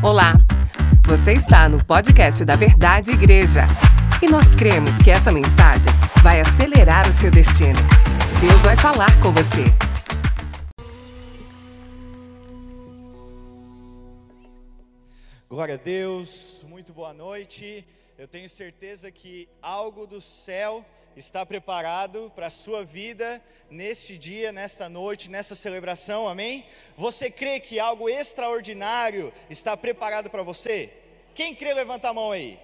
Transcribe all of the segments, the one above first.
Olá, você está no podcast da Verdade Igreja e nós cremos que essa mensagem vai acelerar o seu destino. Deus vai falar com você. Glória a Deus, muito boa noite. Eu tenho certeza que algo do céu está preparado para a sua vida neste dia, nesta noite, nessa celebração, amém? Você crê que algo extraordinário está preparado para você? Quem crê, levanta a mão aí.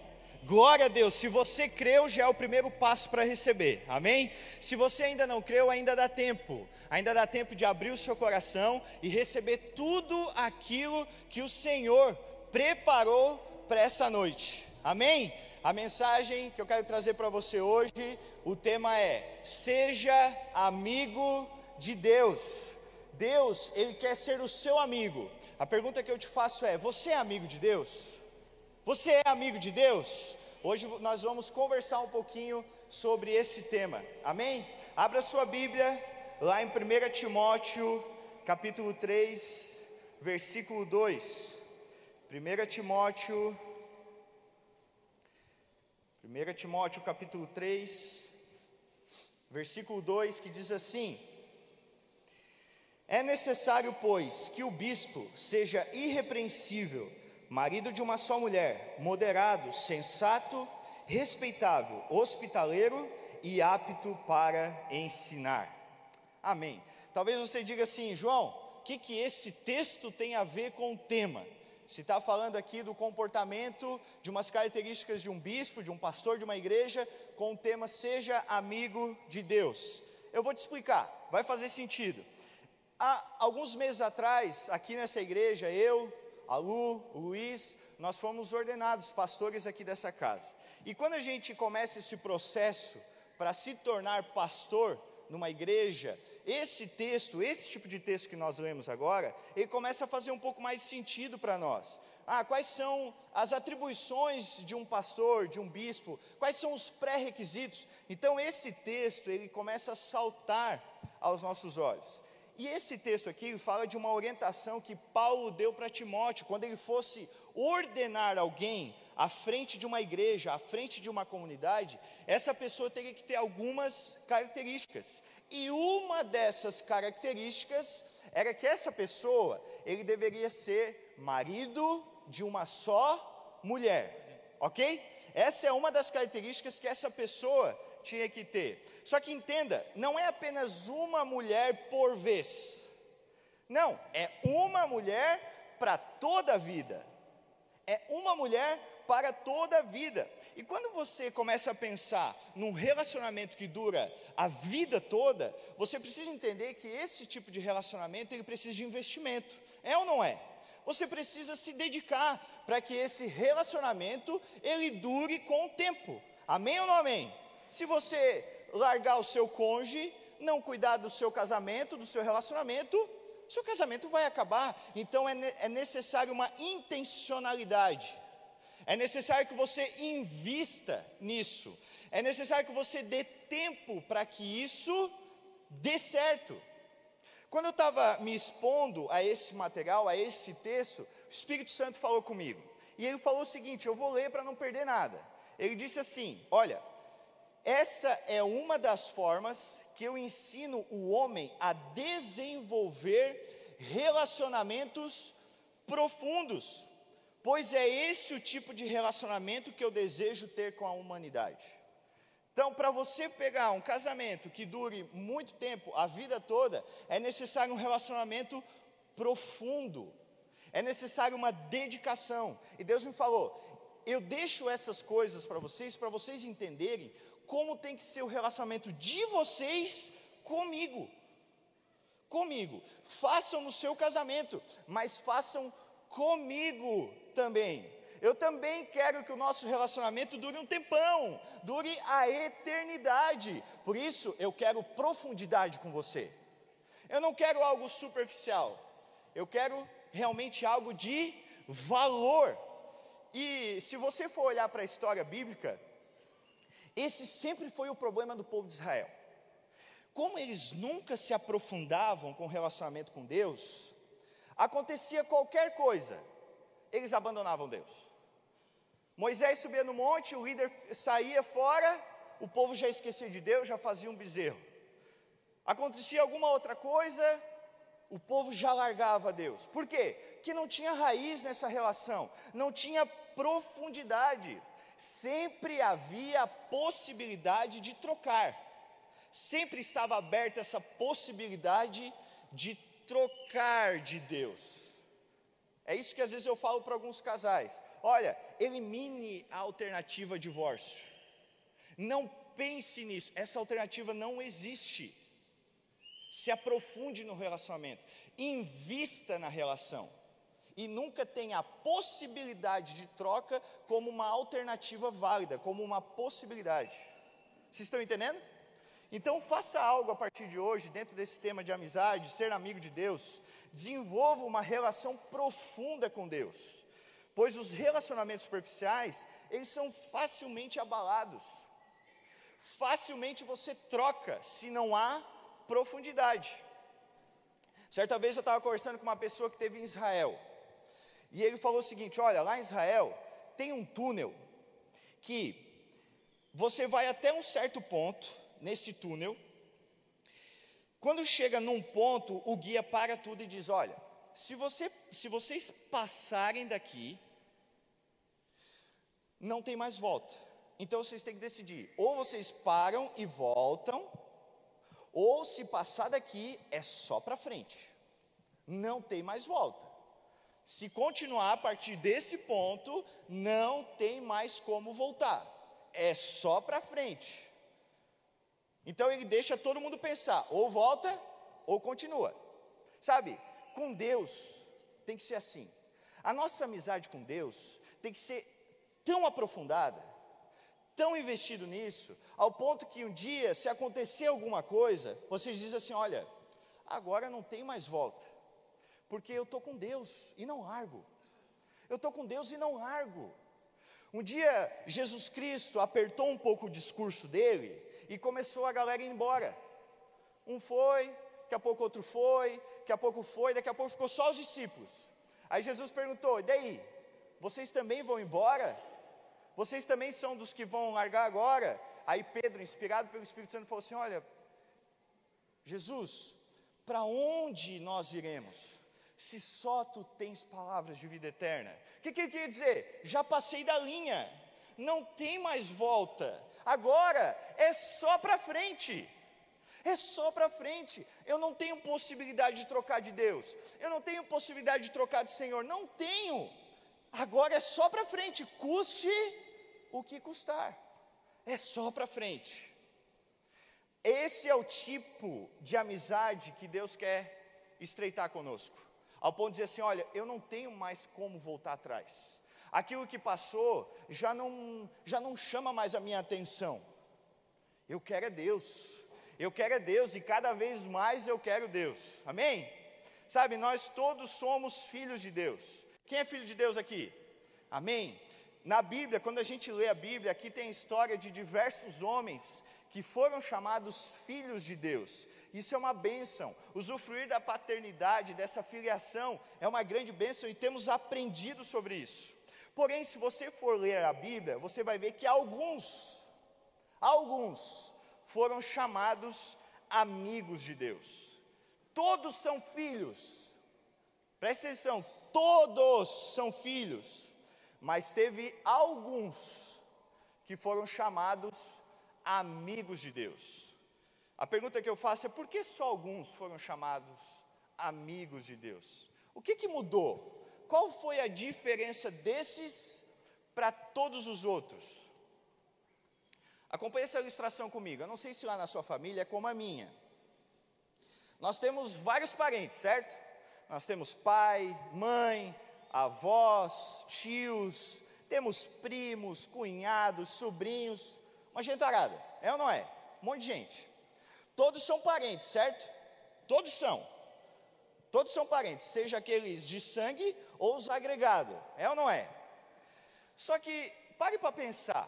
Glória a Deus, se você creu, já é o primeiro passo para receber, amém? Se você ainda não creu, ainda dá tempo, ainda dá tempo de abrir o seu coração e receber tudo aquilo que o Senhor preparou para essa noite, amém? A mensagem que eu quero trazer para você hoje, o tema é: seja amigo de Deus. Deus, ele quer ser o seu amigo. A pergunta que eu te faço é: você é amigo de Deus? Você é amigo de Deus? Hoje nós vamos conversar um pouquinho sobre esse tema. Amém? Abra sua Bíblia lá em 1 Timóteo, capítulo 3, versículo 2. 1 Timóteo 1 Timóteo capítulo 3, versículo 2, que diz assim: É necessário, pois, que o bispo seja irrepreensível, marido de uma só mulher, moderado, sensato, respeitável, hospitaleiro e apto para ensinar. Amém. Talvez você diga assim, João, o que, que esse texto tem a ver com o tema? Se está falando aqui do comportamento, de umas características de um bispo, de um pastor de uma igreja, com o tema Seja Amigo de Deus. Eu vou te explicar, vai fazer sentido. Há alguns meses atrás, aqui nessa igreja, eu, a Lu, o Luiz, nós fomos ordenados pastores aqui dessa casa. E quando a gente começa esse processo para se tornar pastor, numa igreja, esse texto, esse tipo de texto que nós lemos agora, ele começa a fazer um pouco mais sentido para nós. Ah, quais são as atribuições de um pastor, de um bispo? Quais são os pré-requisitos? Então esse texto, ele começa a saltar aos nossos olhos. E esse texto aqui fala de uma orientação que Paulo deu para Timóteo, quando ele fosse ordenar alguém à frente de uma igreja, à frente de uma comunidade, essa pessoa teria que ter algumas características. E uma dessas características era que essa pessoa, ele deveria ser marido de uma só mulher. OK? Essa é uma das características que essa pessoa tinha que ter. Só que entenda, não é apenas uma mulher por vez. Não, é uma mulher para toda a vida. É uma mulher para toda a vida. E quando você começa a pensar num relacionamento que dura a vida toda, você precisa entender que esse tipo de relacionamento ele precisa de investimento. É ou não é? Você precisa se dedicar para que esse relacionamento ele dure com o tempo. Amém ou não amém? Se você largar o seu cônjuge, não cuidar do seu casamento, do seu relacionamento, seu casamento vai acabar. Então é, é necessário uma intencionalidade. É necessário que você invista nisso. É necessário que você dê tempo para que isso dê certo. Quando eu estava me expondo a esse material, a esse texto, o Espírito Santo falou comigo. E ele falou o seguinte: eu vou ler para não perder nada. Ele disse assim: Olha, essa é uma das formas que eu ensino o homem a desenvolver relacionamentos profundos, pois é esse o tipo de relacionamento que eu desejo ter com a humanidade. Então, para você pegar um casamento que dure muito tempo, a vida toda, é necessário um relacionamento profundo, é necessário uma dedicação. E Deus me falou: eu deixo essas coisas para vocês, para vocês entenderem como tem que ser o relacionamento de vocês comigo. Comigo. Façam no seu casamento, mas façam comigo também. Eu também quero que o nosso relacionamento dure um tempão, dure a eternidade. Por isso, eu quero profundidade com você. Eu não quero algo superficial. Eu quero realmente algo de valor. E se você for olhar para a história bíblica, esse sempre foi o problema do povo de Israel. Como eles nunca se aprofundavam com o relacionamento com Deus, acontecia qualquer coisa, eles abandonavam Deus. Moisés subia no monte, o líder saía fora, o povo já esquecia de Deus, já fazia um bezerro. Acontecia alguma outra coisa, o povo já largava Deus. Por quê? Que não tinha raiz nessa relação, não tinha profundidade. Sempre havia a possibilidade de trocar. Sempre estava aberta essa possibilidade de trocar de Deus. É isso que às vezes eu falo para alguns casais. Olha, elimine a alternativa divórcio. Não pense nisso, essa alternativa não existe. Se aprofunde no relacionamento, invista na relação e nunca tenha a possibilidade de troca como uma alternativa válida, como uma possibilidade. Vocês estão entendendo? Então faça algo a partir de hoje, dentro desse tema de amizade, ser amigo de Deus, desenvolva uma relação profunda com Deus, pois os relacionamentos superficiais, eles são facilmente abalados. Facilmente você troca se não há profundidade. Certa vez eu estava conversando com uma pessoa que teve em Israel, e ele falou o seguinte: olha, lá em Israel tem um túnel que você vai até um certo ponto nesse túnel, quando chega num ponto, o guia para tudo e diz: Olha, se, você, se vocês passarem daqui, não tem mais volta. Então vocês têm que decidir: ou vocês param e voltam, ou se passar daqui é só para frente. Não tem mais volta. Se continuar a partir desse ponto, não tem mais como voltar. É só para frente. Então ele deixa todo mundo pensar, ou volta ou continua. Sabe, com Deus tem que ser assim. A nossa amizade com Deus tem que ser tão aprofundada, tão investido nisso, ao ponto que um dia, se acontecer alguma coisa, vocês dizem assim: olha, agora não tem mais volta, porque eu estou com Deus e não largo. Eu estou com Deus e não largo. Um dia Jesus Cristo apertou um pouco o discurso dele e começou a galera ir embora. Um foi, daqui a pouco outro foi, daqui a pouco foi, daqui a pouco ficou só os discípulos. Aí Jesus perguntou: e daí? Vocês também vão embora? Vocês também são dos que vão largar agora? Aí Pedro, inspirado pelo Espírito Santo, falou assim: Olha, Jesus, para onde nós iremos? Se só tu tens palavras de vida eterna. O que, que ele queria dizer? Já passei da linha, não tem mais volta. Agora é só para frente. É só para frente. Eu não tenho possibilidade de trocar de Deus. Eu não tenho possibilidade de trocar de Senhor. Não tenho. Agora é só para frente. Custe o que custar. É só para frente. Esse é o tipo de amizade que Deus quer estreitar conosco. Ao ponto de dizer assim: olha, eu não tenho mais como voltar atrás aquilo que passou já não, já não chama mais a minha atenção. Eu quero é Deus, eu quero é Deus e cada vez mais eu quero Deus, amém? Sabe, nós todos somos filhos de Deus. Quem é filho de Deus aqui? Amém? Na Bíblia, quando a gente lê a Bíblia, aqui tem a história de diversos homens que foram chamados filhos de Deus. Isso é uma bênção. Usufruir da paternidade, dessa filiação, é uma grande bênção e temos aprendido sobre isso. Porém, se você for ler a Bíblia, você vai ver que alguns, alguns foram chamados amigos de Deus. Todos são filhos. Presta atenção, todos são filhos. Mas teve alguns que foram chamados amigos de Deus. A pergunta que eu faço é por que só alguns foram chamados amigos de Deus? O que, que mudou? Qual foi a diferença desses para todos os outros? Acompanhe essa ilustração comigo. Eu não sei se lá na sua família é como a minha. Nós temos vários parentes, certo? Nós temos pai, mãe, avós, tios, temos primos, cunhados, sobrinhos, uma gentarada, é ou não é? Um monte de gente. Todos são parentes, certo? Todos são. Todos são parentes, seja aqueles de sangue ou os agregados, é ou não é? Só que, pare para pensar,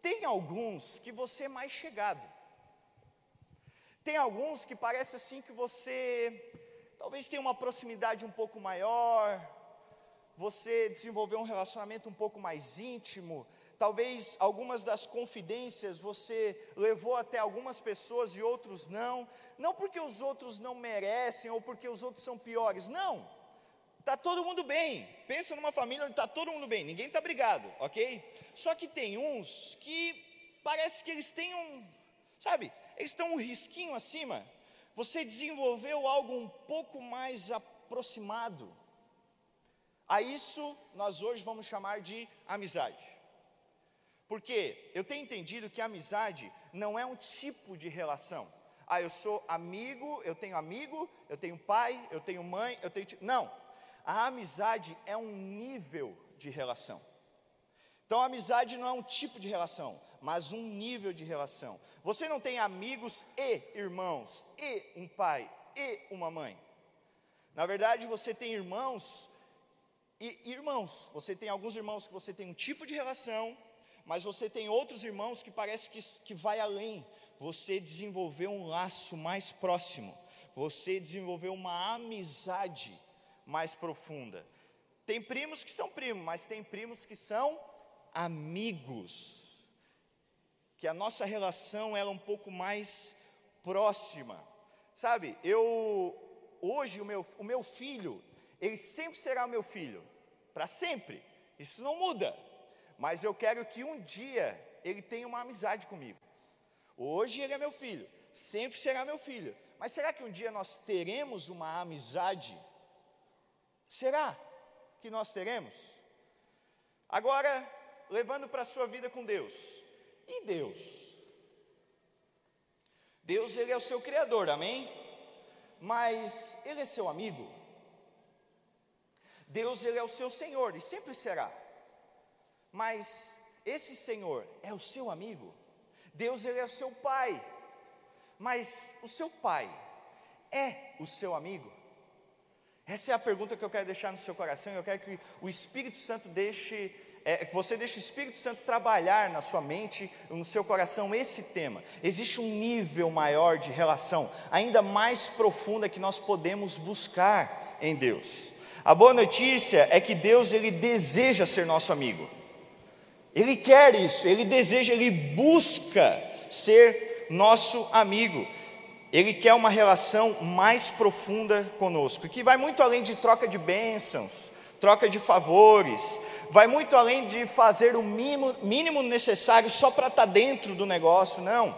tem alguns que você é mais chegado, tem alguns que parece assim que você talvez tenha uma proximidade um pouco maior, você desenvolveu um relacionamento um pouco mais íntimo, talvez algumas das confidências você levou até algumas pessoas e outros não, não porque os outros não merecem ou porque os outros são piores, não. Tá todo mundo bem. Pensa numa família onde está todo mundo bem, ninguém está brigado, ok? Só que tem uns que parece que eles têm um, sabe, eles estão um risquinho acima. Você desenvolveu algo um pouco mais aproximado. A isso nós hoje vamos chamar de amizade. Porque eu tenho entendido que amizade não é um tipo de relação. Ah, eu sou amigo, eu tenho amigo, eu tenho pai, eu tenho mãe, eu tenho. Não. A amizade é um nível de relação. Então, a amizade não é um tipo de relação, mas um nível de relação. Você não tem amigos e irmãos, e um pai, e uma mãe. Na verdade, você tem irmãos e irmãos. Você tem alguns irmãos que você tem um tipo de relação, mas você tem outros irmãos que parece que, que vai além. Você desenvolveu um laço mais próximo. Você desenvolveu uma amizade mais profunda. Tem primos que são primos, mas tem primos que são amigos. Que a nossa relação é um pouco mais próxima. Sabe, eu hoje o meu, o meu filho, ele sempre será meu filho, para sempre. Isso não muda. Mas eu quero que um dia ele tenha uma amizade comigo. Hoje ele é meu filho, sempre será meu filho. Mas será que um dia nós teremos uma amizade? Será que nós teremos? Agora, levando para a sua vida com Deus. E Deus? Deus, Ele é o seu Criador, amém? Mas Ele é seu amigo? Deus, Ele é o seu Senhor e sempre será. Mas esse Senhor é o seu amigo? Deus, Ele é o seu Pai. Mas o seu Pai é o seu amigo? Essa é a pergunta que eu quero deixar no seu coração. Eu quero que o Espírito Santo deixe é, que você deixe o Espírito Santo trabalhar na sua mente, no seu coração, esse tema. Existe um nível maior de relação, ainda mais profunda, que nós podemos buscar em Deus. A boa notícia é que Deus ele deseja ser nosso amigo. Ele quer isso, ele deseja, ele busca ser nosso amigo. Ele quer uma relação mais profunda conosco, que vai muito além de troca de bênçãos, troca de favores, vai muito além de fazer o mínimo, mínimo necessário só para estar tá dentro do negócio, não.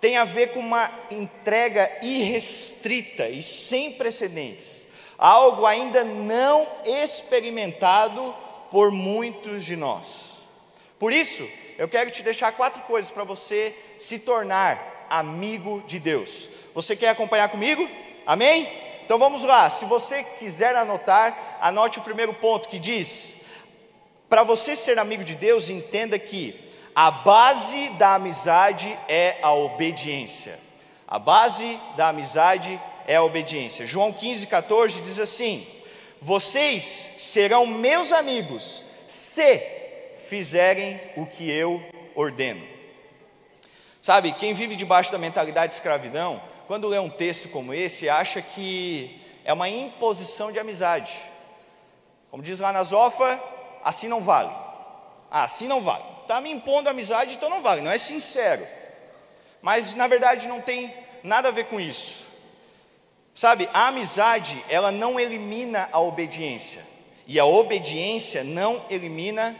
Tem a ver com uma entrega irrestrita e sem precedentes, algo ainda não experimentado por muitos de nós. Por isso, eu quero te deixar quatro coisas para você se tornar amigo de Deus. Você quer acompanhar comigo? Amém? Então vamos lá. Se você quiser anotar, anote o primeiro ponto que diz: para você ser amigo de Deus, entenda que a base da amizade é a obediência. A base da amizade é a obediência. João 15, 14 diz assim: Vocês serão meus amigos se fizerem o que eu ordeno. Sabe, quem vive debaixo da mentalidade de escravidão, quando lê um texto como esse, acha que é uma imposição de amizade. Como diz lá na Zofa, assim não vale. Ah, assim não vale. Está me impondo amizade, então não vale, não é sincero. Mas na verdade não tem nada a ver com isso. Sabe, a amizade, ela não elimina a obediência. E a obediência não elimina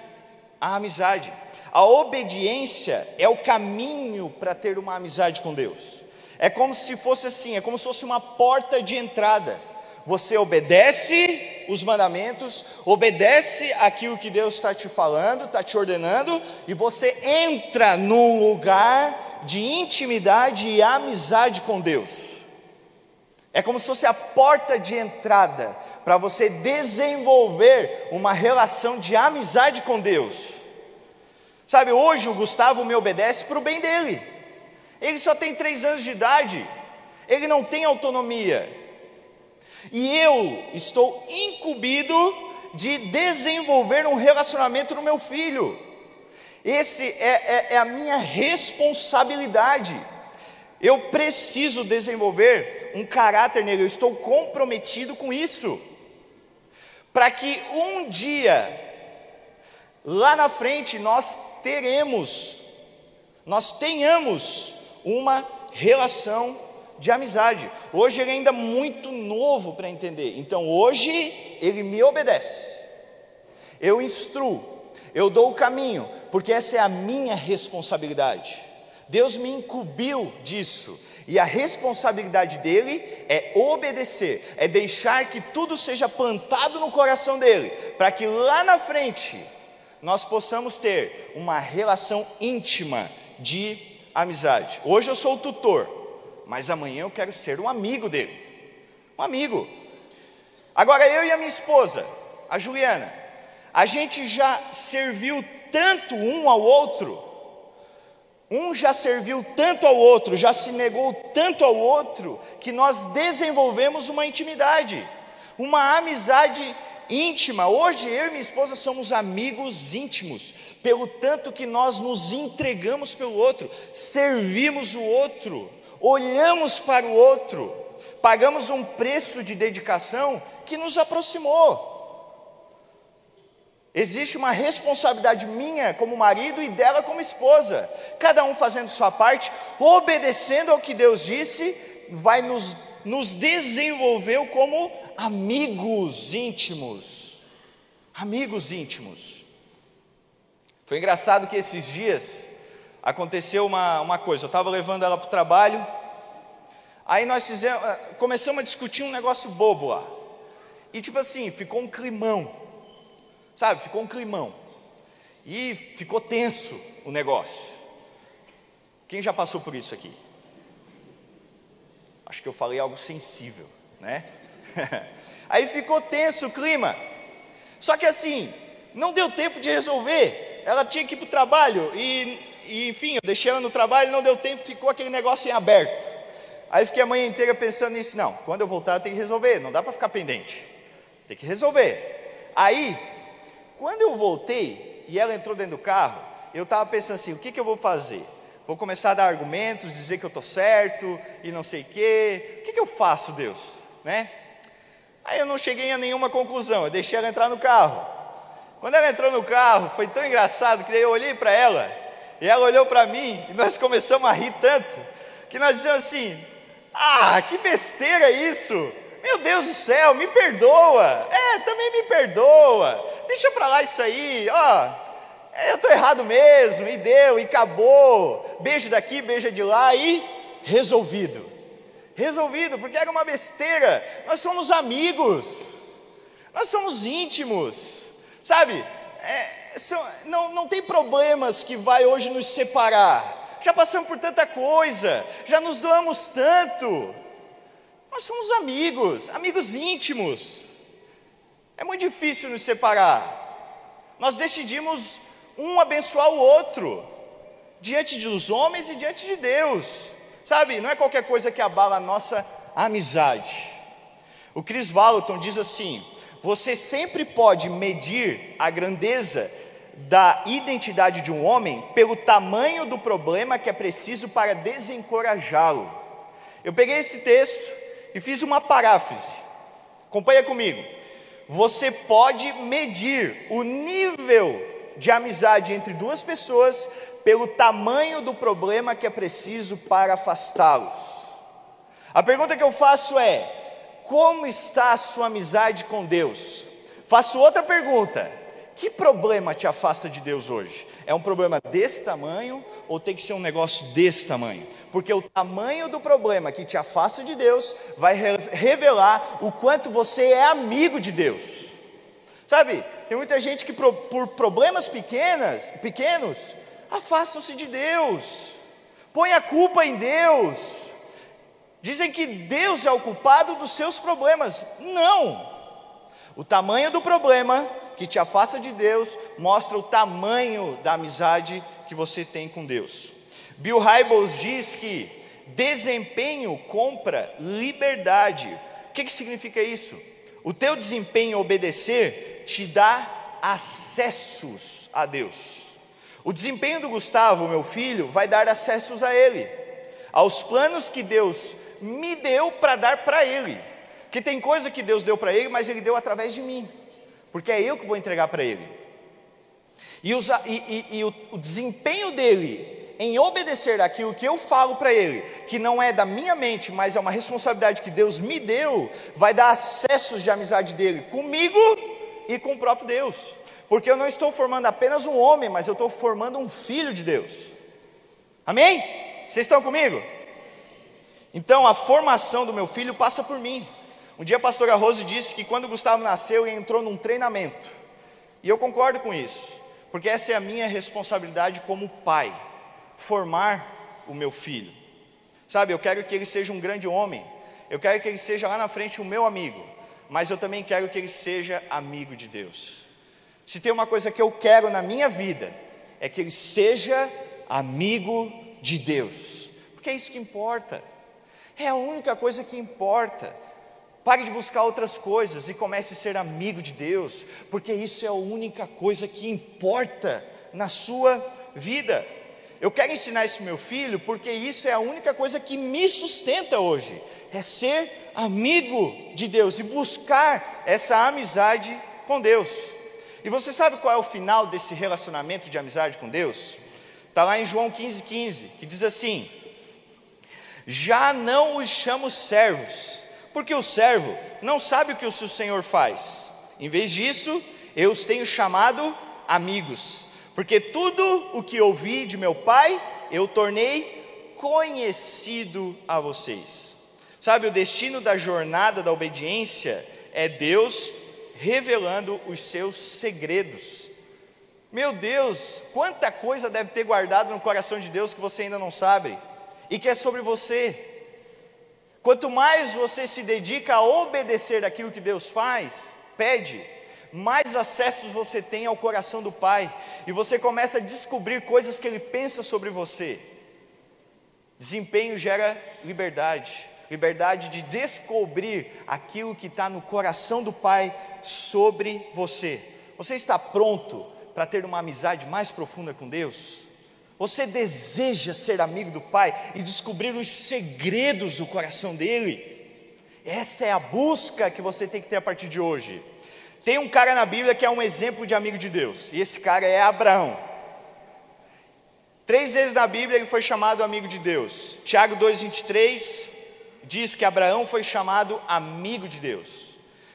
a amizade. A obediência é o caminho para ter uma amizade com Deus. É como se fosse assim, é como se fosse uma porta de entrada. Você obedece os mandamentos, obedece aquilo que Deus está te falando, está te ordenando, e você entra num lugar de intimidade e amizade com Deus. É como se fosse a porta de entrada para você desenvolver uma relação de amizade com Deus. Sabe, hoje o Gustavo me obedece para o bem dele. Ele só tem três anos de idade, ele não tem autonomia. E eu estou incumbido de desenvolver um relacionamento no meu filho. Esse é, é, é a minha responsabilidade. Eu preciso desenvolver um caráter nele, eu estou comprometido com isso. Para que um dia, lá na frente, nós teremos, nós tenhamos uma relação de amizade. Hoje ele é ainda muito novo para entender, então hoje ele me obedece, eu instruo, eu dou o caminho, porque essa é a minha responsabilidade. Deus me incumbiu disso, e a responsabilidade dele é obedecer, é deixar que tudo seja plantado no coração dele, para que lá na frente nós possamos ter uma relação íntima de amizade. Hoje eu sou o tutor, mas amanhã eu quero ser um amigo dele. Um amigo. Agora eu e a minha esposa, a Juliana, a gente já serviu tanto um ao outro um já serviu tanto ao outro, já se negou tanto ao outro, que nós desenvolvemos uma intimidade, uma amizade íntima. Hoje eu e minha esposa somos amigos íntimos, pelo tanto que nós nos entregamos pelo outro, servimos o outro, olhamos para o outro, pagamos um preço de dedicação que nos aproximou. Existe uma responsabilidade minha como marido e dela como esposa. Cada um fazendo sua parte, obedecendo ao que Deus disse, vai nos, nos desenvolver como amigos íntimos. Amigos íntimos. Foi engraçado que esses dias aconteceu uma, uma coisa. Eu estava levando ela para o trabalho, aí nós fizemos, começamos a discutir um negócio bobo lá. E tipo assim, ficou um climão. Sabe, ficou um climão. E ficou tenso o negócio. Quem já passou por isso aqui? Acho que eu falei algo sensível, né? Aí ficou tenso o clima. Só que assim, não deu tempo de resolver. Ela tinha que ir para o trabalho e, e, enfim, eu deixei ela no trabalho, não deu tempo, ficou aquele negócio em aberto. Aí fiquei a manhã inteira pensando nisso. Não, quando eu voltar eu tenho que resolver, não dá para ficar pendente. Tem que resolver. Aí quando eu voltei e ela entrou dentro do carro, eu estava pensando assim: o que, que eu vou fazer? Vou começar a dar argumentos, dizer que eu estou certo e não sei o quê. O que, que eu faço, Deus? Né? Aí eu não cheguei a nenhuma conclusão, eu deixei ela entrar no carro. Quando ela entrou no carro, foi tão engraçado que daí eu olhei para ela, e ela olhou para mim, e nós começamos a rir tanto, que nós dizemos assim: Ah, que besteira isso! Meu Deus do céu, me perdoa. É, também me perdoa. Deixa para lá isso aí, ó. É, eu estou errado mesmo, e deu, e acabou. Beijo daqui, beijo de lá, e resolvido. Resolvido, porque era uma besteira. Nós somos amigos, nós somos íntimos, sabe? É, são, não, não tem problemas que vai hoje nos separar. Já passamos por tanta coisa, já nos doamos tanto. Nós somos amigos, amigos íntimos. É muito difícil nos separar. Nós decidimos um abençoar o outro, diante dos homens e diante de Deus. Sabe, não é qualquer coisa que abala a nossa amizade. O Chris Valenton diz assim: você sempre pode medir a grandeza da identidade de um homem pelo tamanho do problema que é preciso para desencorajá-lo. Eu peguei esse texto e fiz uma paráfrase. Acompanha comigo. Você pode medir o nível de amizade entre duas pessoas pelo tamanho do problema que é preciso para afastá-los. A pergunta que eu faço é: como está a sua amizade com Deus? Faço outra pergunta: que problema te afasta de Deus hoje? É um problema desse tamanho ou tem que ser um negócio desse tamanho? Porque o tamanho do problema que te afasta de Deus vai revelar o quanto você é amigo de Deus. Sabe, tem muita gente que por problemas pequenas, pequenos afastam-se de Deus, põe a culpa em Deus, dizem que Deus é o culpado dos seus problemas. Não! O tamanho do problema que te afasta de Deus mostra o tamanho da amizade que você tem com Deus. Bill Hybels diz que desempenho compra liberdade. O que, que significa isso? O teu desempenho obedecer te dá acessos a Deus. O desempenho do Gustavo, meu filho, vai dar acessos a Ele, aos planos que Deus me deu para dar para Ele. Porque tem coisa que Deus deu para ele, mas Ele deu através de mim. Porque é eu que vou entregar para ele. E, usa, e, e, e o, o desempenho dele em obedecer aquilo que eu falo para ele, que não é da minha mente, mas é uma responsabilidade que Deus me deu, vai dar acessos de amizade dele comigo e com o próprio Deus. Porque eu não estou formando apenas um homem, mas eu estou formando um filho de Deus. Amém? Vocês estão comigo? Então a formação do meu filho passa por mim. Um dia a pastora Rose disse que quando Gustavo nasceu, ele entrou num treinamento. E eu concordo com isso, porque essa é a minha responsabilidade como pai formar o meu filho. Sabe, eu quero que ele seja um grande homem, eu quero que ele seja lá na frente o meu amigo, mas eu também quero que ele seja amigo de Deus. Se tem uma coisa que eu quero na minha vida, é que ele seja amigo de Deus, porque é isso que importa, é a única coisa que importa. Pare de buscar outras coisas e comece a ser amigo de Deus, porque isso é a única coisa que importa na sua vida. Eu quero ensinar isso meu filho porque isso é a única coisa que me sustenta hoje, é ser amigo de Deus e buscar essa amizade com Deus. E você sabe qual é o final desse relacionamento de amizade com Deus? Está lá em João 15,15, 15, que diz assim: Já não os chamo servos, porque o servo não sabe o que o seu senhor faz. Em vez disso, eu os tenho chamado amigos porque tudo o que ouvi de meu Pai, eu tornei conhecido a vocês. Sabe, o destino da jornada da obediência é Deus revelando os seus segredos. Meu Deus, quanta coisa deve ter guardado no coração de Deus que você ainda não sabe e que é sobre você. Quanto mais você se dedica a obedecer aquilo que Deus faz, pede, mais acessos você tem ao coração do Pai, e você começa a descobrir coisas que Ele pensa sobre você. Desempenho gera liberdade, liberdade de descobrir aquilo que está no coração do Pai sobre você. Você está pronto para ter uma amizade mais profunda com Deus? Você deseja ser amigo do Pai e descobrir os segredos do coração dele? Essa é a busca que você tem que ter a partir de hoje. Tem um cara na Bíblia que é um exemplo de amigo de Deus, e esse cara é Abraão. Três vezes na Bíblia ele foi chamado amigo de Deus. Tiago 2,23 diz que Abraão foi chamado amigo de Deus.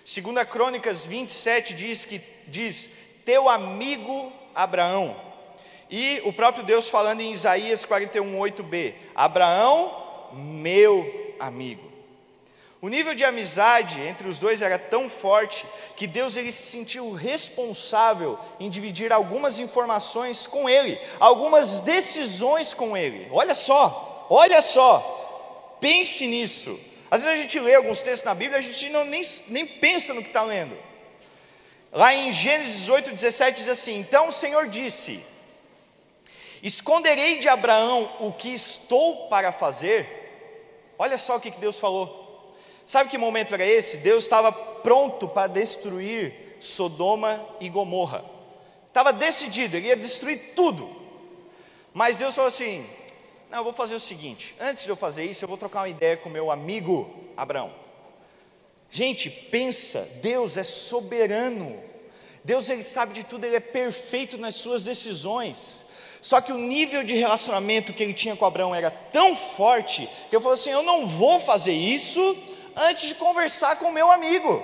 Segunda Crônicas 27 diz que diz teu amigo Abraão. E o próprio Deus falando em Isaías 41:8b, Abraão, meu amigo. O nível de amizade entre os dois era tão forte que Deus ele se sentiu responsável em dividir algumas informações com ele, algumas decisões com ele. Olha só, olha só, pense nisso. Às vezes a gente lê alguns textos na Bíblia, a gente não, nem, nem pensa no que está lendo. Lá em Gênesis 8, 17 diz assim: Então o Senhor disse: Esconderei de Abraão o que estou para fazer. Olha só o que Deus falou. Sabe que momento era esse? Deus estava pronto para destruir Sodoma e Gomorra. Estava decidido, ele ia destruir tudo. Mas Deus falou assim: Não, eu vou fazer o seguinte: antes de eu fazer isso, eu vou trocar uma ideia com meu amigo Abraão. Gente, pensa, Deus é soberano. Deus ele sabe de tudo, ele é perfeito nas suas decisões. Só que o nível de relacionamento que ele tinha com Abraão era tão forte que eu falei assim: eu não vou fazer isso antes de conversar com o meu amigo.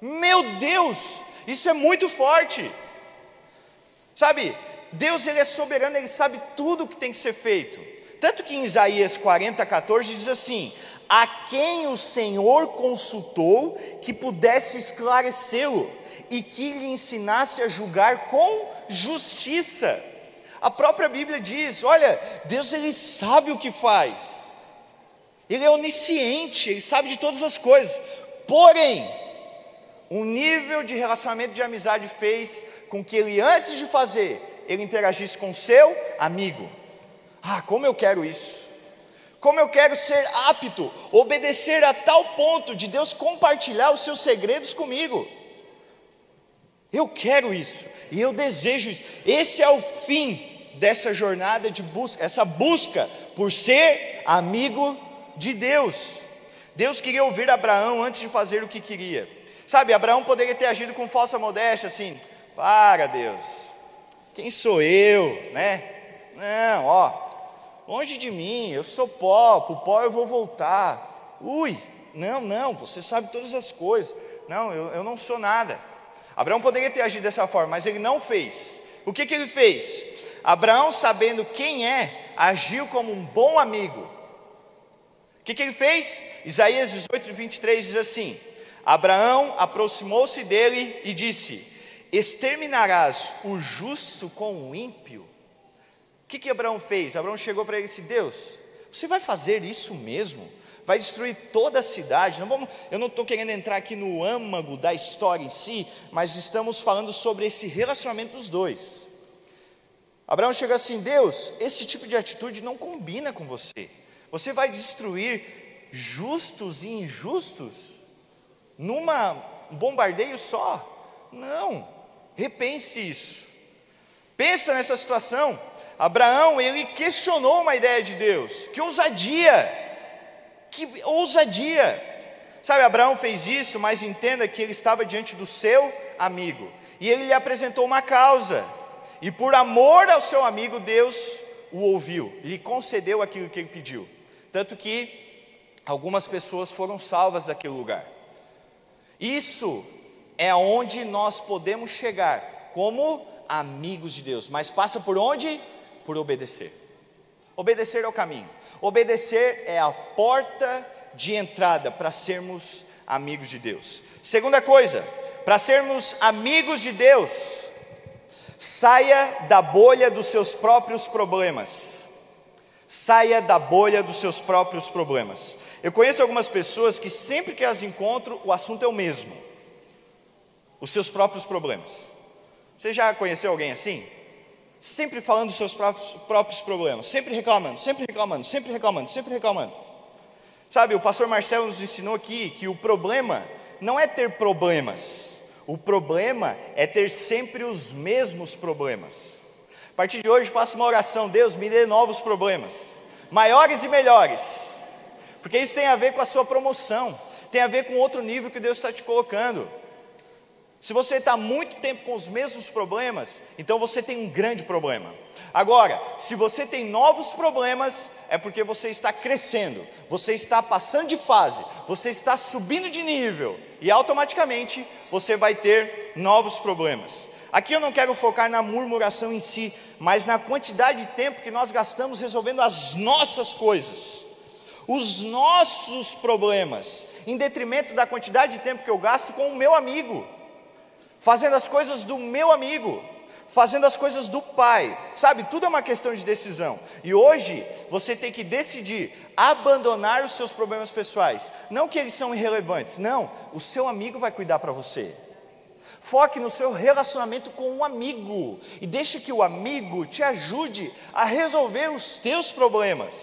Meu Deus, isso é muito forte. Sabe, Deus ele é soberano, ele sabe tudo o que tem que ser feito. Tanto que em Isaías 40, 14 diz assim: A quem o Senhor consultou que pudesse esclarecê-lo e que lhe ensinasse a julgar com justiça. A própria Bíblia diz: Olha, Deus ele sabe o que faz. Ele é onisciente, ele sabe de todas as coisas. Porém, um nível de relacionamento de amizade fez com que ele, antes de fazer, ele interagisse com seu amigo. Ah, como eu quero isso! Como eu quero ser apto, obedecer a tal ponto de Deus compartilhar os seus segredos comigo. Eu quero isso e eu desejo isso. Esse é o fim dessa jornada de busca, essa busca por ser amigo de Deus. Deus queria ouvir Abraão antes de fazer o que queria. Sabe, Abraão poderia ter agido com falsa modéstia, assim, para Deus, quem sou eu, né? Não, ó, longe de mim, eu sou pó, para o pó eu vou voltar. Ui, não, não, você sabe todas as coisas. Não, eu, eu não sou nada. Abraão poderia ter agido dessa forma, mas ele não fez. O que, que ele fez? Abraão, sabendo quem é, agiu como um bom amigo. O que, que ele fez? Isaías 18, 23 diz assim: Abraão aproximou-se dele e disse: Exterminarás o justo com o ímpio? O que, que Abraão fez? Abraão chegou para ele e disse: Deus, você vai fazer isso mesmo? Vai destruir toda a cidade? Não vamos, eu não estou querendo entrar aqui no âmago da história em si, mas estamos falando sobre esse relacionamento dos dois. Abraão chega assim: Deus, esse tipo de atitude não combina com você. Você vai destruir justos e injustos numa um bombardeio só? Não. Repense isso. Pensa nessa situação. Abraão, ele questionou uma ideia de Deus. Que ousadia! Que ousadia! Sabe, Abraão fez isso, mas entenda que ele estava diante do seu amigo. E ele lhe apresentou uma causa. E por amor ao seu amigo, Deus o ouviu, lhe concedeu aquilo que ele pediu. Tanto que algumas pessoas foram salvas daquele lugar. Isso é onde nós podemos chegar como amigos de Deus, mas passa por onde? Por obedecer. Obedecer é o caminho. Obedecer é a porta de entrada para sermos amigos de Deus. Segunda coisa, para sermos amigos de Deus, saia da bolha dos seus próprios problemas. Saia da bolha dos seus próprios problemas. Eu conheço algumas pessoas que sempre que as encontro, o assunto é o mesmo: os seus próprios problemas. Você já conheceu alguém assim? Sempre falando dos seus próprios, próprios problemas, sempre reclamando, sempre reclamando, sempre reclamando, sempre reclamando. Sabe, o pastor Marcelo nos ensinou aqui que o problema não é ter problemas, o problema é ter sempre os mesmos problemas. A partir de hoje, faço uma oração: Deus, me dê novos problemas, maiores e melhores, porque isso tem a ver com a sua promoção, tem a ver com outro nível que Deus está te colocando. Se você está muito tempo com os mesmos problemas, então você tem um grande problema. Agora, se você tem novos problemas, é porque você está crescendo, você está passando de fase, você está subindo de nível e automaticamente você vai ter novos problemas. Aqui eu não quero focar na murmuração em si, mas na quantidade de tempo que nós gastamos resolvendo as nossas coisas, os nossos problemas, em detrimento da quantidade de tempo que eu gasto com o meu amigo fazendo as coisas do meu amigo, fazendo as coisas do pai, sabe? Tudo é uma questão de decisão. E hoje você tem que decidir abandonar os seus problemas pessoais. Não que eles são irrelevantes, não. O seu amigo vai cuidar para você. Foque no seu relacionamento com um amigo e deixe que o amigo te ajude a resolver os teus problemas.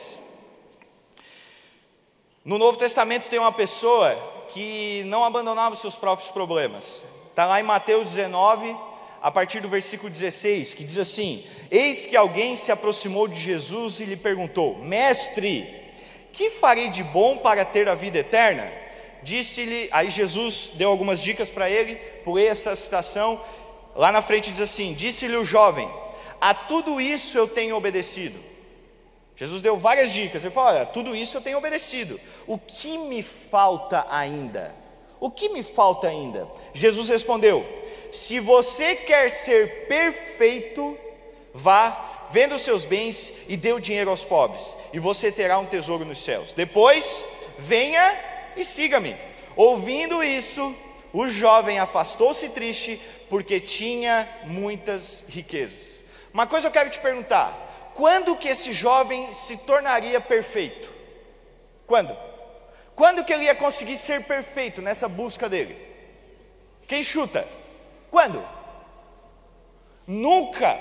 No Novo Testamento tem uma pessoa que não abandonava os seus próprios problemas. Está lá em Mateus 19, a partir do versículo 16, que diz assim: Eis que alguém se aproximou de Jesus e lhe perguntou: Mestre, que farei de bom para ter a vida eterna? Disse-lhe, aí Jesus deu algumas dicas para ele, pulei essa citação, lá na frente diz assim: Disse-lhe o jovem: A tudo isso eu tenho obedecido. Jesus deu várias dicas, ele falou: Olha, tudo isso eu tenho obedecido, o que me falta ainda? O que me falta ainda? Jesus respondeu: Se você quer ser perfeito, vá, venda os seus bens e dê o dinheiro aos pobres, e você terá um tesouro nos céus. Depois, venha e siga-me. Ouvindo isso, o jovem afastou-se triste, porque tinha muitas riquezas. Uma coisa eu quero te perguntar: quando que esse jovem se tornaria perfeito? Quando? Quando que ele ia conseguir ser perfeito nessa busca dele? Quem chuta? Quando? Nunca,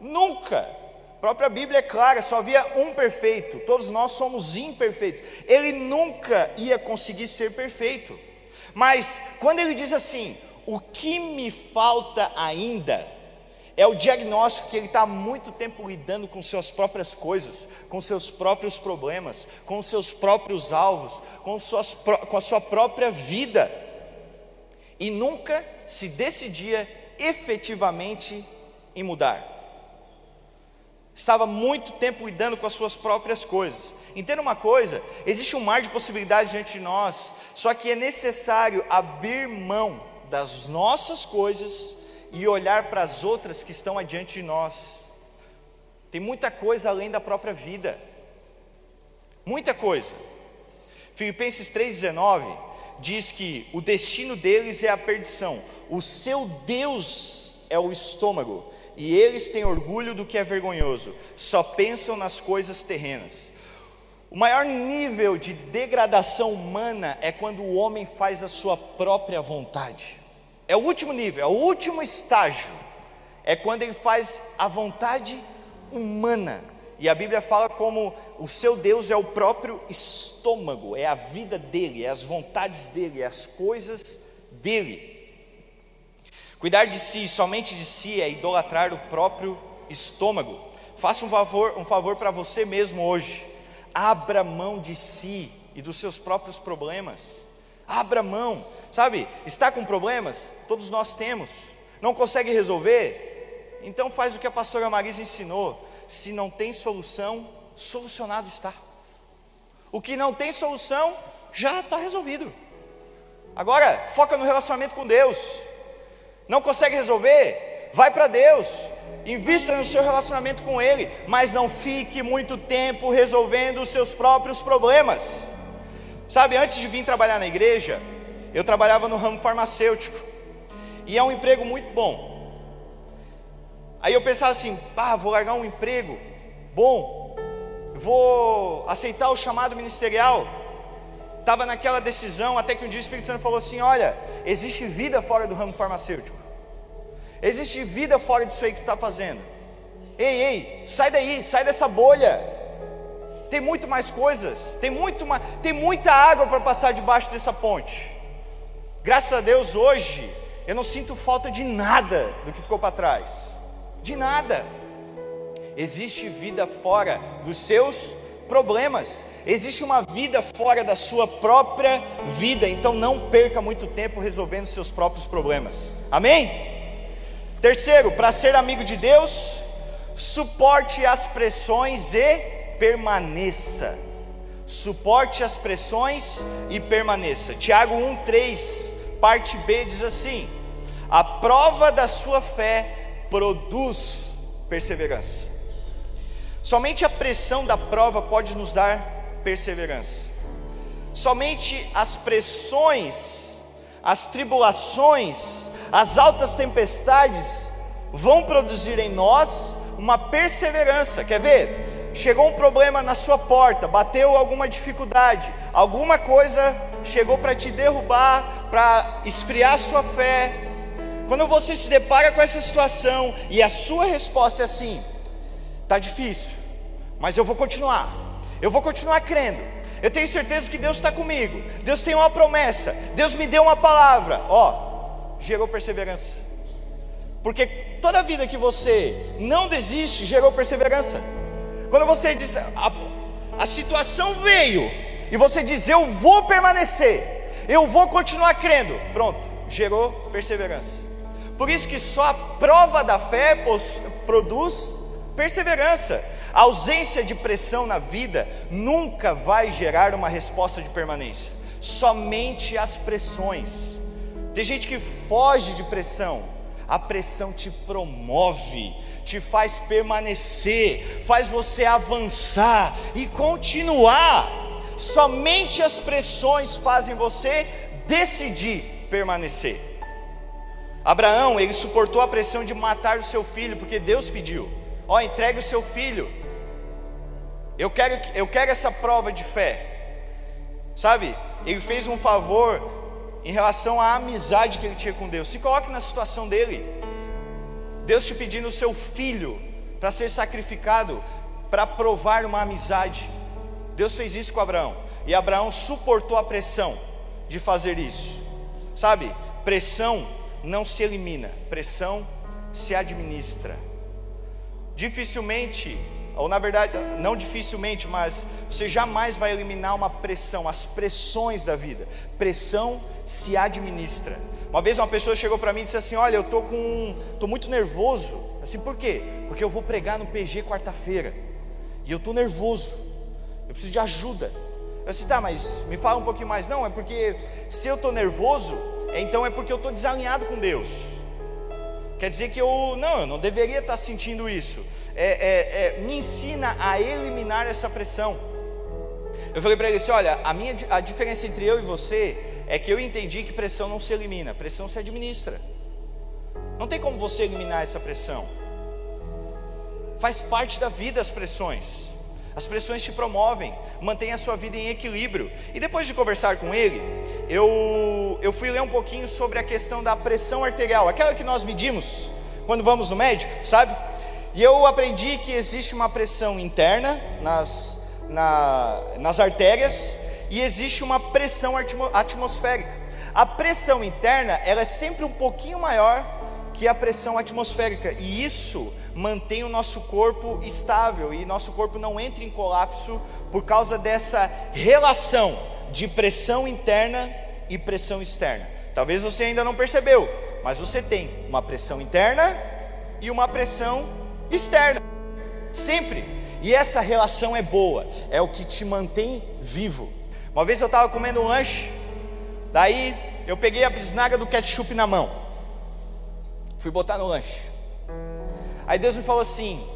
nunca. A própria Bíblia é clara, só havia um perfeito, todos nós somos imperfeitos. Ele nunca ia conseguir ser perfeito. Mas quando ele diz assim: O que me falta ainda? É o diagnóstico que ele está há muito tempo lidando com suas próprias coisas, com seus próprios problemas, com seus próprios alvos, com, suas, com a sua própria vida. e nunca se decidia efetivamente em mudar. Estava muito tempo lidando com as suas próprias coisas. Entenda uma coisa: existe um mar de possibilidades diante de nós, só que é necessário abrir mão das nossas coisas e olhar para as outras que estão adiante de nós. Tem muita coisa além da própria vida, muita coisa. Filipenses 3,19 diz que o destino deles é a perdição, o seu Deus é o estômago, e eles têm orgulho do que é vergonhoso, só pensam nas coisas terrenas. O maior nível de degradação humana é quando o homem faz a sua própria vontade. É o último nível, é o último estágio. É quando ele faz a vontade humana. E a Bíblia fala como o seu Deus é o próprio estômago, é a vida dele, é as vontades dele, é as coisas dele. Cuidar de si, somente de si, é idolatrar o próprio estômago. Faça um favor, um favor para você mesmo hoje. Abra mão de si e dos seus próprios problemas. Abra mão, sabe? Está com problemas? Todos nós temos. Não consegue resolver? Então faz o que a pastora Marisa ensinou. Se não tem solução, solucionado está. O que não tem solução, já está resolvido. Agora, foca no relacionamento com Deus. Não consegue resolver? Vai para Deus. Invista no seu relacionamento com Ele, mas não fique muito tempo resolvendo os seus próprios problemas. Sabe, antes de vir trabalhar na igreja, eu trabalhava no ramo farmacêutico, e é um emprego muito bom. Aí eu pensava assim: pá, vou largar um emprego bom, vou aceitar o chamado ministerial. Estava naquela decisão, até que um dia o Espírito Santo falou assim: olha, existe vida fora do ramo farmacêutico. Existe vida fora disso aí que tu está fazendo. Ei, ei, sai daí, sai dessa bolha. Tem muito mais coisas, tem, muito tem muita água para passar debaixo dessa ponte. Graças a Deus hoje eu não sinto falta de nada do que ficou para trás. De nada. Existe vida fora dos seus problemas. Existe uma vida fora da sua própria vida. Então não perca muito tempo resolvendo seus próprios problemas. Amém? Terceiro, para ser amigo de Deus, suporte as pressões e permaneça. Suporte as pressões e permaneça. Tiago 1:3, parte B diz assim: A prova da sua fé produz perseverança. Somente a pressão da prova pode nos dar perseverança. Somente as pressões, as tribulações, as altas tempestades vão produzir em nós uma perseverança. Quer ver? Chegou um problema na sua porta, bateu alguma dificuldade, alguma coisa chegou para te derrubar, para esfriar a sua fé. Quando você se depara com essa situação e a sua resposta é assim: tá difícil, mas eu vou continuar. Eu vou continuar crendo. Eu tenho certeza que Deus está comigo. Deus tem uma promessa. Deus me deu uma palavra. Ó, gerou perseverança. Porque toda vida que você não desiste, gerou perseverança. Quando você diz, a, a situação veio, e você diz, eu vou permanecer, eu vou continuar crendo, pronto, gerou perseverança. Por isso que só a prova da fé produz perseverança. A ausência de pressão na vida nunca vai gerar uma resposta de permanência. Somente as pressões tem gente que foge de pressão. A pressão te promove, te faz permanecer, faz você avançar e continuar. Somente as pressões fazem você decidir permanecer. Abraão, ele suportou a pressão de matar o seu filho, porque Deus pediu: Ó, oh, entregue o seu filho. Eu quero, eu quero essa prova de fé. Sabe? Ele fez um favor em relação à amizade que ele tinha com Deus. Se coloque na situação dele. Deus te pedindo o seu filho para ser sacrificado, para provar uma amizade. Deus fez isso com Abraão. E Abraão suportou a pressão de fazer isso. Sabe, pressão não se elimina, pressão se administra. Dificilmente ou na verdade, não dificilmente, mas você jamais vai eliminar uma pressão, as pressões da vida. Pressão se administra. Uma vez uma pessoa chegou para mim e disse assim: Olha, eu tô com, tô muito nervoso. Assim, por quê? Porque eu vou pregar no PG quarta-feira e eu tô nervoso. Eu preciso de ajuda. Eu disse: Tá, mas me fala um pouquinho mais. Não, é porque se eu tô nervoso, então é porque eu tô desalinhado com Deus. Quer dizer que eu não, eu não deveria estar sentindo isso. É, é, é, me ensina a eliminar essa pressão. Eu falei para ele assim: olha, a, minha, a diferença entre eu e você é que eu entendi que pressão não se elimina, pressão se administra. Não tem como você eliminar essa pressão. Faz parte da vida as pressões. As pressões te promovem, mantém a sua vida em equilíbrio. E depois de conversar com ele, eu, eu fui ler um pouquinho sobre a questão da pressão arterial, aquela que nós medimos quando vamos no médico, sabe? E eu aprendi que existe uma pressão interna nas na, nas artérias e existe uma pressão atmosférica. A pressão interna ela é sempre um pouquinho maior que a pressão atmosférica e isso mantém o nosso corpo estável e nosso corpo não entra em colapso por causa dessa relação de pressão interna e pressão externa. Talvez você ainda não percebeu, mas você tem uma pressão interna e uma pressão externa. Sempre. E essa relação é boa, é o que te mantém vivo. Uma vez eu estava comendo um lanche, daí eu peguei a bisnaga do ketchup na mão, fui botar no lanche. Aí Deus me falou assim: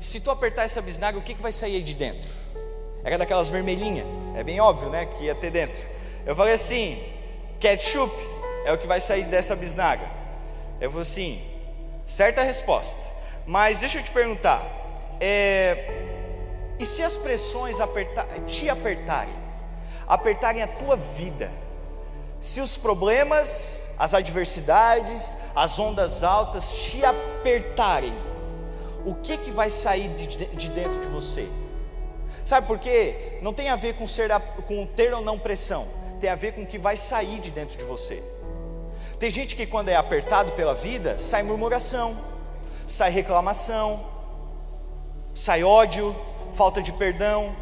se tu apertar essa bisnaga, o que, que vai sair aí de dentro? Era daquelas vermelhinhas, é bem óbvio, né? Que ia ter dentro. Eu falei assim: ketchup é o que vai sair dessa bisnaga. Eu falei assim: certa resposta. Mas deixa eu te perguntar: é, e se as pressões apertar, te apertarem, apertarem a tua vida, se os problemas, as adversidades, as ondas altas te apertarem, o que que vai sair de, de dentro de você? Sabe por quê? Não tem a ver com, ser, com ter ou não pressão, tem a ver com o que vai sair de dentro de você. Tem gente que quando é apertado pela vida, sai murmuração, sai reclamação, sai ódio, falta de perdão.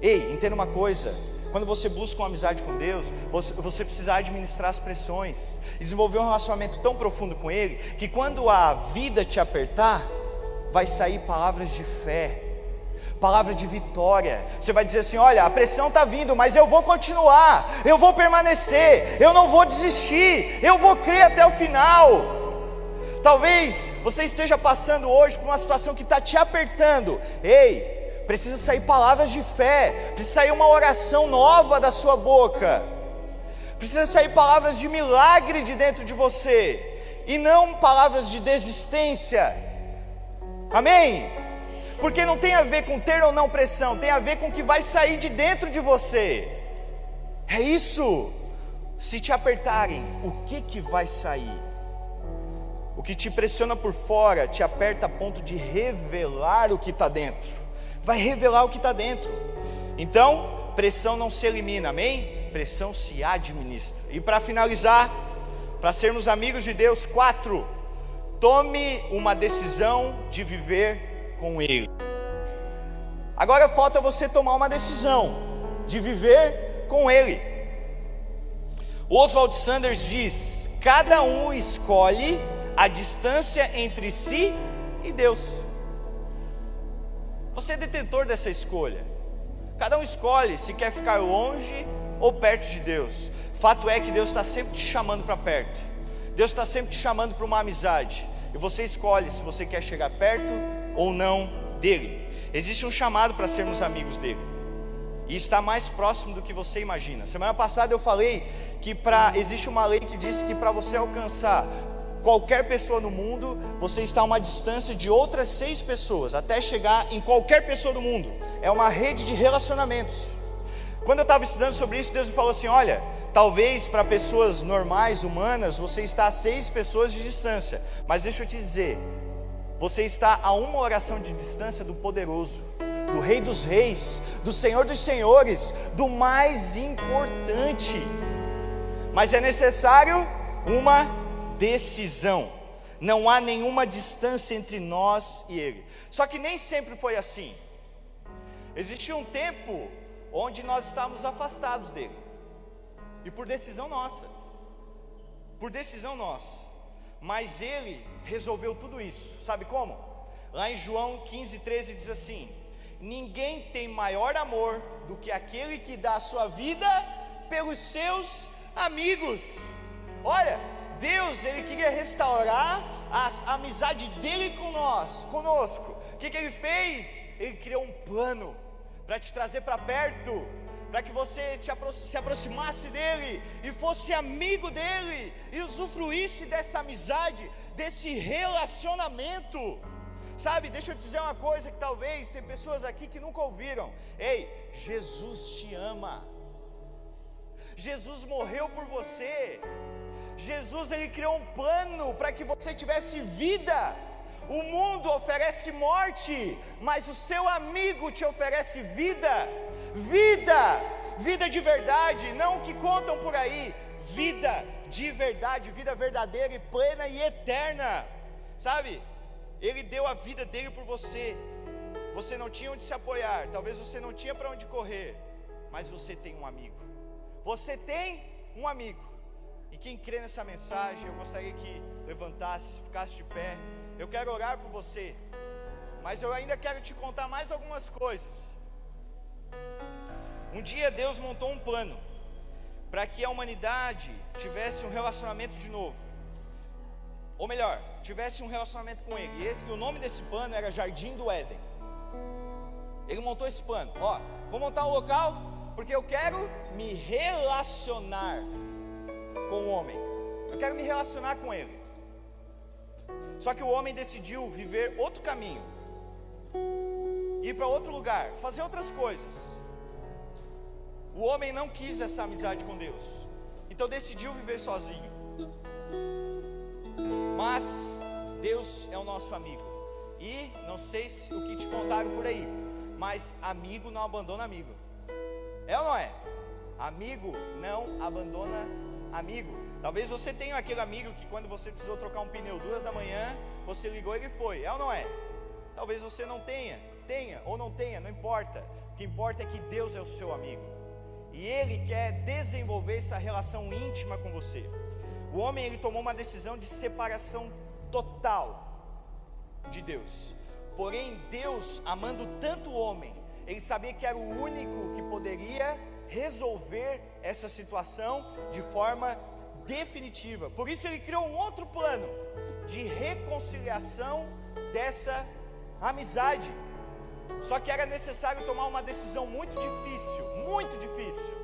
Ei, entenda uma coisa: quando você busca uma amizade com Deus, você, você precisa administrar as pressões e desenvolver um relacionamento tão profundo com Ele que quando a vida te apertar, vai sair palavras de fé, palavra de vitória. Você vai dizer assim: olha, a pressão está vindo, mas eu vou continuar, eu vou permanecer, eu não vou desistir, eu vou crer até o final. Talvez você esteja passando hoje por uma situação que está te apertando. Ei, precisa sair palavras de fé, precisa sair uma oração nova da sua boca, precisa sair palavras de milagre de dentro de você, e não palavras de desistência. Amém? Porque não tem a ver com ter ou não pressão, tem a ver com o que vai sair de dentro de você. É isso. Se te apertarem, o que que vai sair? O que te pressiona por fora te aperta a ponto de revelar o que está dentro. Vai revelar o que está dentro. Então, pressão não se elimina, amém? Pressão se administra. E para finalizar, para sermos amigos de Deus, quatro. Tome uma decisão de viver com Ele. Agora falta você tomar uma decisão de viver com Ele. Oswald Sanders diz: cada um escolhe a distância entre si e Deus. Você é detentor dessa escolha. Cada um escolhe se quer ficar longe ou perto de Deus. Fato é que Deus está sempre te chamando para perto. Deus está sempre te chamando para uma amizade. E você escolhe se você quer chegar perto ou não dele. Existe um chamado para sermos amigos dele. E está mais próximo do que você imagina. Semana passada eu falei que para existe uma lei que diz que para você alcançar qualquer pessoa no mundo, você está a uma distância de outras seis pessoas, até chegar em qualquer pessoa do mundo. É uma rede de relacionamentos. Quando eu estava estudando sobre isso, Deus me falou assim: olha, talvez para pessoas normais, humanas, você está a seis pessoas de distância, mas deixa eu te dizer, você está a uma oração de distância do poderoso, do Rei dos Reis, do Senhor dos Senhores, do mais importante. Mas é necessário uma decisão. Não há nenhuma distância entre nós e Ele. Só que nem sempre foi assim. Existia um tempo onde nós estávamos afastados dele, e por decisão nossa. por decisão nossa. Mas ele resolveu tudo isso. Sabe como? Lá em João 15, 13 diz assim: Ninguém tem maior amor do que aquele que dá a sua vida pelos seus amigos. Olha, Deus ele queria restaurar a amizade dele com nós, conosco. O que, que ele fez? Ele criou um plano para te trazer para perto, para que você apro se aproximasse dele e fosse amigo dele e usufruísse dessa amizade, desse relacionamento. Sabe, deixa eu te dizer uma coisa que talvez tem pessoas aqui que nunca ouviram. Ei, Jesus te ama. Jesus morreu por você. Jesus ele criou um plano para que você tivesse vida. O mundo oferece morte, mas o seu amigo te oferece vida. Vida, vida de verdade, não o que contam por aí. Vida de verdade, vida verdadeira e plena e eterna. Sabe? Ele deu a vida dele por você. Você não tinha onde se apoiar, talvez você não tinha para onde correr, mas você tem um amigo. Você tem um amigo. E quem crê nessa mensagem, eu gostaria que levantasse, ficasse de pé. Eu quero orar por você. Mas eu ainda quero te contar mais algumas coisas. Um dia Deus montou um plano para que a humanidade tivesse um relacionamento de novo. Ou melhor, tivesse um relacionamento com Ele. E, esse, o nome desse plano era Jardim do Éden. Ele montou esse plano. Ó, vou montar um local porque eu quero me relacionar com o homem. Eu quero me relacionar com ele. Só que o homem decidiu viver outro caminho, ir para outro lugar, fazer outras coisas. O homem não quis essa amizade com Deus, então decidiu viver sozinho. Mas Deus é o nosso amigo, e não sei se o que te contaram por aí, mas amigo não abandona amigo, é ou não é? Amigo não abandona amigo. Talvez você tenha aquele amigo que quando você precisou trocar um pneu duas da manhã, você ligou e ele foi. É ou não é? Talvez você não tenha, tenha ou não tenha, não importa. O que importa é que Deus é o seu amigo. E ele quer desenvolver essa relação íntima com você. O homem ele tomou uma decisão de separação total de Deus. Porém, Deus, amando tanto o homem, ele sabia que era o único que poderia resolver essa situação de forma definitiva. Por isso ele criou um outro plano de reconciliação dessa amizade. Só que era necessário tomar uma decisão muito difícil, muito difícil.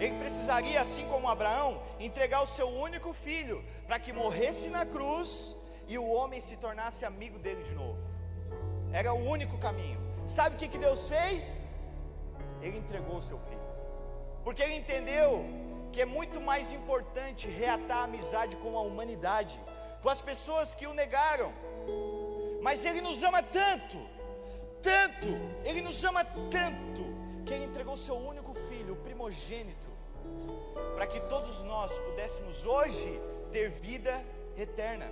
Ele precisaria, assim como Abraão, entregar o seu único filho para que morresse na cruz e o homem se tornasse amigo dele de novo. Era o único caminho. Sabe o que, que Deus fez? Ele entregou o seu filho porque ele entendeu que é muito mais importante reatar a amizade com a humanidade, com as pessoas que o negaram. Mas ele nos ama tanto, tanto, ele nos ama tanto, que ele entregou seu único filho, o primogênito, para que todos nós pudéssemos hoje ter vida eterna.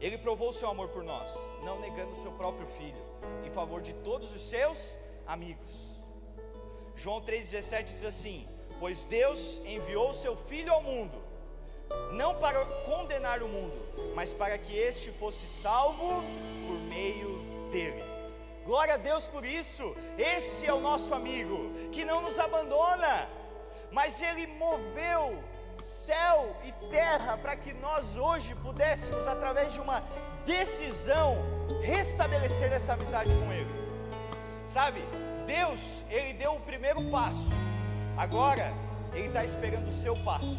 Ele provou seu amor por nós, não negando seu próprio filho, em favor de todos os seus amigos. João 3,17 diz assim: Pois Deus enviou seu Filho ao mundo, não para condenar o mundo, mas para que este fosse salvo por meio dele. Glória a Deus por isso. Esse é o nosso amigo que não nos abandona, mas ele moveu céu e terra para que nós hoje pudéssemos, através de uma decisão, restabelecer essa amizade com ele. Sabe? Deus, Ele deu o primeiro passo, agora Ele está esperando o seu passo.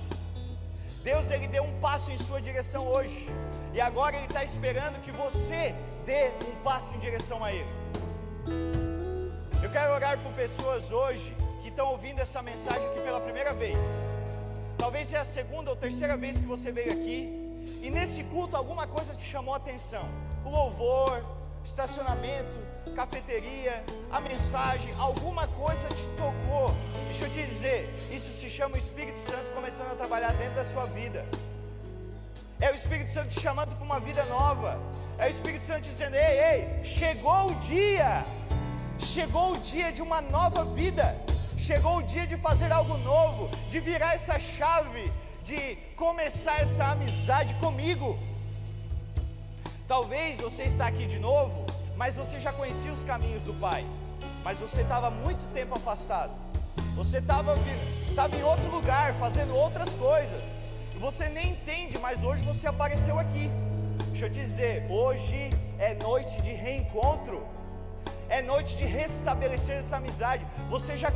Deus, Ele deu um passo em sua direção hoje, e agora Ele está esperando que você dê um passo em direção a Ele. Eu quero orar por pessoas hoje que estão ouvindo essa mensagem aqui pela primeira vez. Talvez é a segunda ou terceira vez que você veio aqui, e nesse culto alguma coisa te chamou a atenção. O louvor, estacionamento, cafeteria, a mensagem, alguma coisa te tocou. Deixa eu te dizer, isso se chama o Espírito Santo começando a trabalhar dentro da sua vida. É o Espírito Santo te chamando para uma vida nova. É o Espírito Santo dizendo: ei, ei, chegou o dia. Chegou o dia de uma nova vida. Chegou o dia de fazer algo novo, de virar essa chave, de começar essa amizade comigo. Talvez você está aqui de novo, mas você já conhecia os caminhos do Pai, mas você estava muito tempo afastado. Você estava em outro lugar, fazendo outras coisas. Você nem entende, mas hoje você apareceu aqui. Deixa eu dizer, hoje é noite de reencontro. É noite de restabelecer essa amizade. Você já,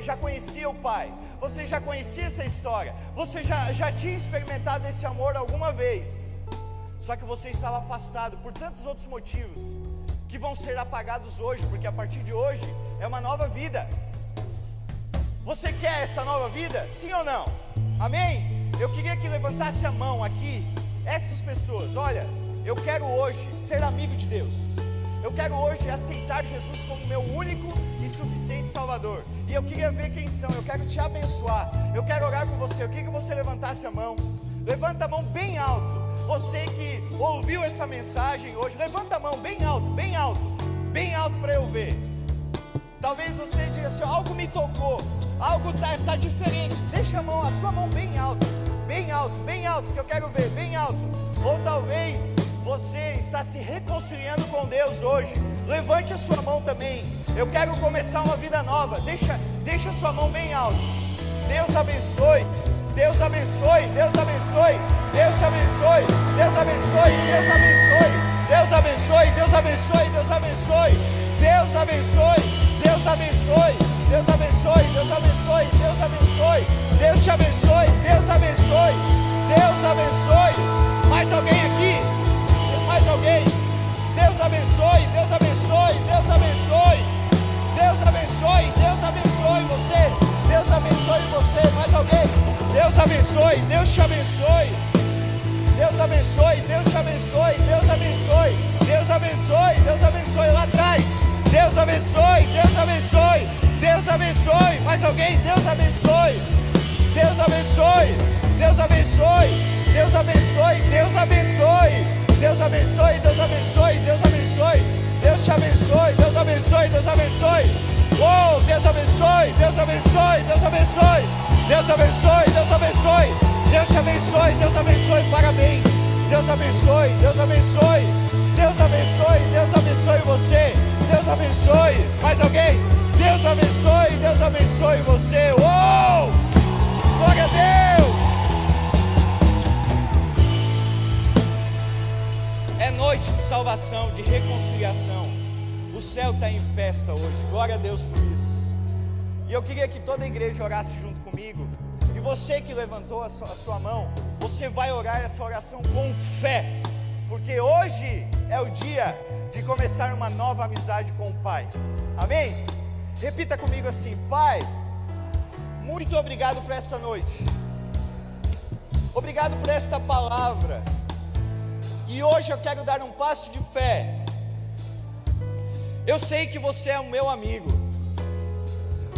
já conhecia o Pai, você já conhecia essa história, você já, já tinha experimentado esse amor alguma vez. Só que você estava afastado por tantos outros motivos que vão ser apagados hoje, porque a partir de hoje é uma nova vida. Você quer essa nova vida? Sim ou não? Amém? Eu queria que levantasse a mão aqui, essas pessoas. Olha, eu quero hoje ser amigo de Deus. Eu quero hoje aceitar Jesus como meu único e suficiente Salvador. E eu queria ver quem são. Eu quero te abençoar. Eu quero orar por você. Eu queria que você levantasse a mão. Levanta a mão bem alto. Você que ouviu essa mensagem hoje, levanta a mão bem alto, bem alto, bem alto para eu ver. Talvez você diga assim: algo me tocou, algo está tá diferente. Deixa a mão, a sua mão bem alto, bem alto, bem alto, que eu quero ver, bem alto. Ou talvez você está se reconciliando com Deus hoje. Levante a sua mão também. Eu quero começar uma vida nova. Deixa, deixa a sua mão bem alto. Deus abençoe. Deus abençoe. Deus abençoe. Deus abençoe. Deus abençoe. Deus abençoe. Deus abençoe. Deus abençoe. Deus abençoe. Deus abençoe. Deus abençoe. Deus abençoe. Deus abençoe. Deus abençoe. Deus te abençoe. Deus abençoe. Deus abençoe. Mais alguém aqui? mais alguém. Deus abençoe, Deus abençoe, Deus abençoe. Deus abençoe, Deus abençoe você. Deus abençoe você. Mais alguém? Deus abençoe, Deus te abençoe. Deus abençoe, Deus te abençoe, Deus abençoe, Deus abençoe, Deus abençoe lá atrás. Deus abençoe, Deus abençoe, Deus abençoe. Mais alguém? Deus abençoe, Deus abençoe, Deus abençoe, Deus abençoe, Deus abençoe. Deus abençoe, Deus abençoe, Deus abençoe. Deus te abençoe, Deus abençoe, Deus abençoe. Oh, Deus abençoe, Deus abençoe, Deus abençoe. Deus abençoe, Deus abençoe. Deus te abençoe, Deus abençoe. Parabéns. Deus abençoe, Deus abençoe. Deus abençoe, Deus abençoe você. Deus abençoe. Mais alguém? Deus abençoe, Deus abençoe você. Oh! Glória a Deus! É noite de salvação, de reconciliação. O céu está em festa hoje. Glória a Deus por isso. E eu queria que toda a igreja orasse junto comigo. E você que levantou a sua, a sua mão, você vai orar essa oração com fé. Porque hoje é o dia de começar uma nova amizade com o Pai. Amém? Repita comigo assim: Pai, muito obrigado por essa noite. Obrigado por esta palavra e hoje eu quero dar um passo de fé. Eu sei que você é o meu amigo.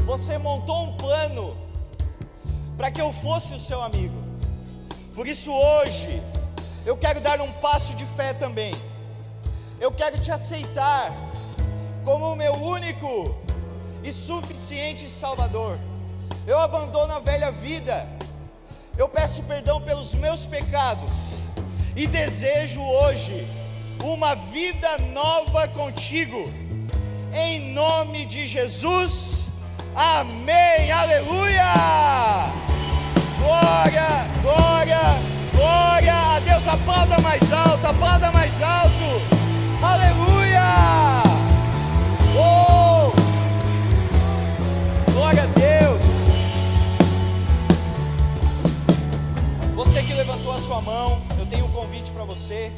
Você montou um plano para que eu fosse o seu amigo. Por isso hoje eu quero dar um passo de fé também. Eu quero te aceitar como o meu único e suficiente Salvador. Eu abandono a velha vida. Eu peço perdão pelos meus pecados e desejo hoje uma vida nova contigo. Em nome de Jesus. Amém. Aleluia. Glória, glória, glória a Deus. Aplauda mais alto, aplauda mais alto. Aleluia. Oh! Glória a Deus. Você que levantou a sua mão, tenho um convite para você.